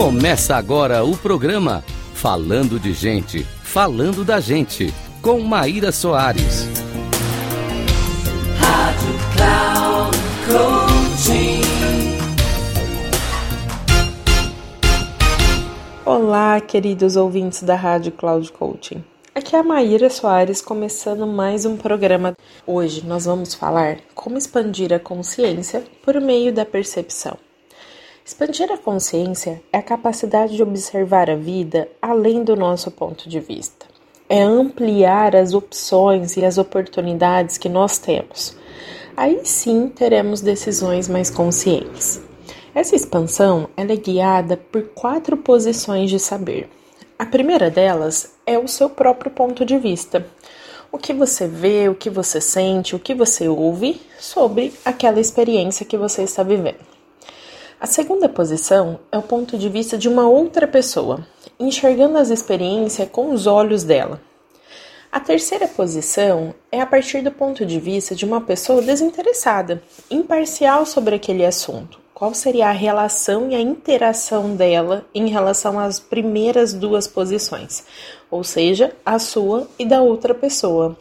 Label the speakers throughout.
Speaker 1: Começa agora o programa Falando de Gente, Falando da Gente, com Maíra Soares. Rádio Cloud
Speaker 2: Coaching. Olá, queridos ouvintes da Rádio Cloud Coaching. Aqui é a Maíra Soares começando mais um programa. Hoje nós vamos falar como expandir a consciência por meio da percepção. Expandir a consciência é a capacidade de observar a vida além do nosso ponto de vista. É ampliar as opções e as oportunidades que nós temos. Aí sim teremos decisões mais conscientes. Essa expansão é guiada por quatro posições de saber. A primeira delas é o seu próprio ponto de vista. O que você vê, o que você sente, o que você ouve sobre aquela experiência que você está vivendo. A segunda posição é o ponto de vista de uma outra pessoa, enxergando as experiências com os olhos dela. A terceira posição é a partir do ponto de vista de uma pessoa desinteressada, imparcial sobre aquele assunto, qual seria a relação e a interação dela em relação às primeiras duas posições, ou seja, a sua e da outra pessoa.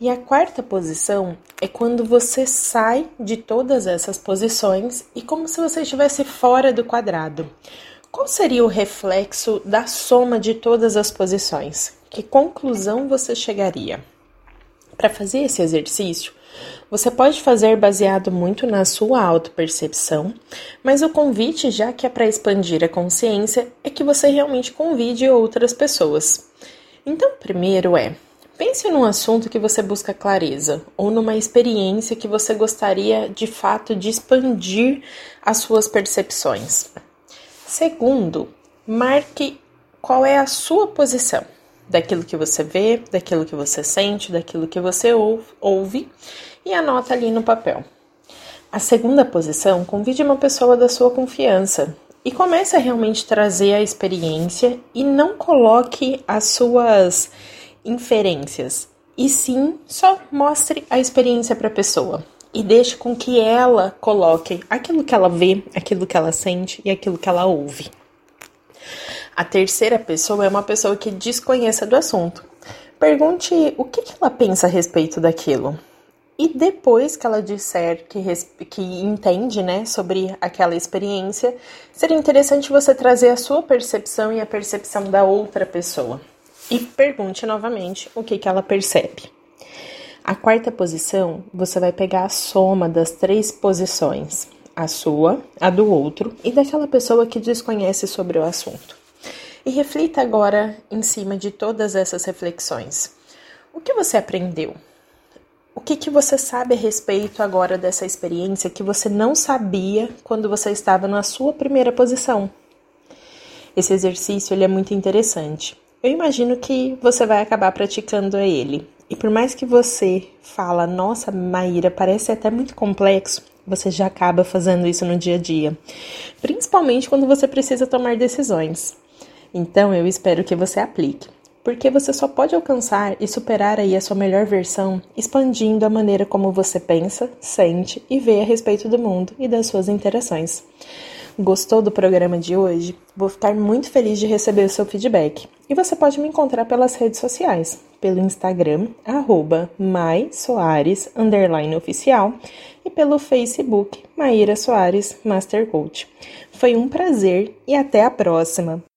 Speaker 2: E a quarta posição é quando você sai de todas essas posições e como se você estivesse fora do quadrado. Qual seria o reflexo da soma de todas as posições? Que conclusão você chegaria? Para fazer esse exercício, você pode fazer baseado muito na sua autopercepção, mas o convite, já que é para expandir a consciência, é que você realmente convide outras pessoas. Então, primeiro é Pense num assunto que você busca clareza ou numa experiência que você gostaria de fato de expandir as suas percepções. Segundo, marque qual é a sua posição daquilo que você vê, daquilo que você sente, daquilo que você ouve e anota ali no papel. A segunda posição, convide uma pessoa da sua confiança e comece a realmente trazer a experiência e não coloque as suas inferências, e sim só mostre a experiência para a pessoa e deixe com que ela coloque aquilo que ela vê, aquilo que ela sente e aquilo que ela ouve. A terceira pessoa é uma pessoa que desconheça do assunto. Pergunte o que, ela pensa a respeito daquilo. E depois que ela disser que, que entende né, sobre aquela experiência, seria interessante você trazer a sua percepção e a percepção da outra pessoa. E pergunte novamente o que, que ela percebe. A quarta posição, você vai pegar a soma das três posições: a sua, a do outro e daquela pessoa que desconhece sobre o assunto. E reflita agora em cima de todas essas reflexões. O que você aprendeu? O que, que você sabe a respeito agora dessa experiência que você não sabia quando você estava na sua primeira posição? Esse exercício ele é muito interessante. Eu imagino que você vai acabar praticando ele. E por mais que você fala, nossa, Maíra, parece até muito complexo, você já acaba fazendo isso no dia a dia. Principalmente quando você precisa tomar decisões. Então eu espero que você aplique, porque você só pode alcançar e superar aí a sua melhor versão expandindo a maneira como você pensa, sente e vê a respeito do mundo e das suas interações. Gostou do programa de hoje? Vou ficar muito feliz de receber o seu feedback. E você pode me encontrar pelas redes sociais, pelo Instagram, arroba oficial e pelo Facebook Maíra Soares Master Coach. Foi um prazer e até a próxima!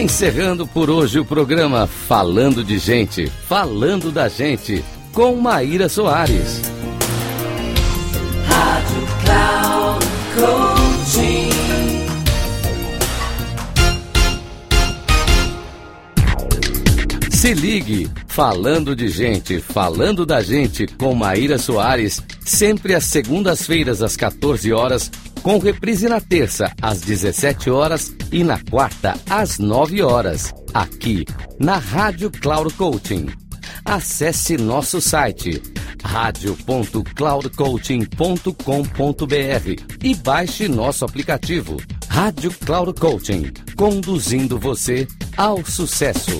Speaker 1: Encerrando por hoje o programa Falando de Gente, Falando da Gente, com Maíra Soares. Rádio Cloud Coaching. Se ligue, Falando de Gente, Falando da Gente, com Maíra Soares, sempre às segundas-feiras às 14 horas com reprise na terça às 17 horas e na quarta às 9 horas, aqui na Rádio Cloud Coaching. Acesse nosso site radio.cloudcoaching.com.br e baixe nosso aplicativo Rádio Cloud Coaching, conduzindo você ao sucesso.